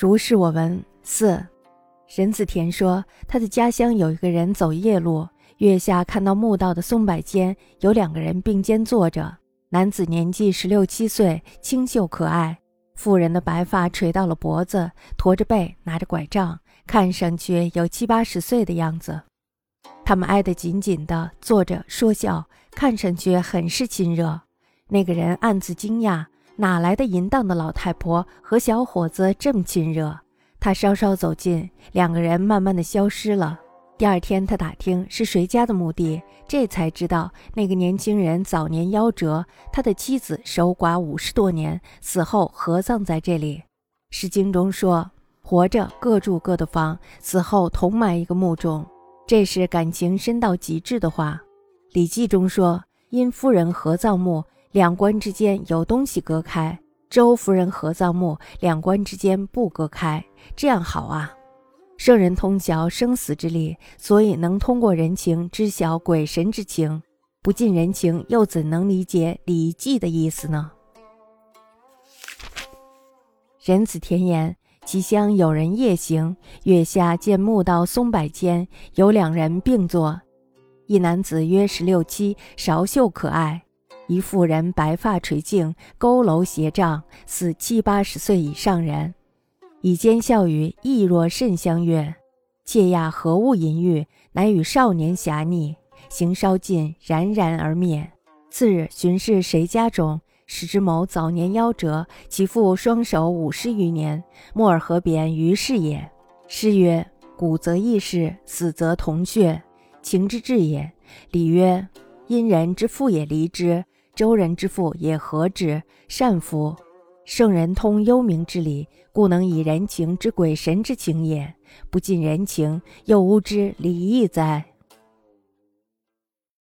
如是我闻。四，沈子田说，他的家乡有一个人走夜路，月下看到墓道的松柏间有两个人并肩坐着，男子年纪十六七岁，清秀可爱；妇人的白发垂到了脖子，驼着背，拿着拐杖，看上去有七八十岁的样子。他们挨得紧紧的，坐着说笑，看上去很是亲热。那个人暗自惊讶，哪来的淫荡的老太婆和小伙子这么亲热？他稍稍走近，两个人慢慢的消失了。第二天，他打听是谁家的墓地，这才知道那个年轻人早年夭折，他的妻子守寡五十多年，死后合葬在这里。《诗经》中说：“活着各住各的房，死后同埋一个墓中。”这是感情深到极致的话。《礼记》中说：“因夫人合葬墓，两关之间有东西隔开。”周夫人合葬墓，两关之间不隔开，这样好啊！圣人通晓生死之理，所以能通过人情知晓鬼神之情。不近人情，又怎能理解《礼记》的意思呢？人子田言：其乡有人夜行，月下见墓道松柏间有两人并坐，一男子约十六七，韶秀可爱。一妇人白发垂颈，佝偻斜杖，似七八十岁以上人，以奸笑语，亦若甚相悦。妾亚何物淫欲？乃与少年侠逆，行稍尽，冉冉而灭。次日巡视谁家中，使之某早年夭折，其父双手五十余年，木耳何扁于是也。诗曰：“古则异事，死则同穴，情之至也。”礼曰：“因人之父也，离之。”周人之父也何止善夫？圣人通幽冥之理，故能以人情之鬼神之情也。不近人情，又无知礼义哉？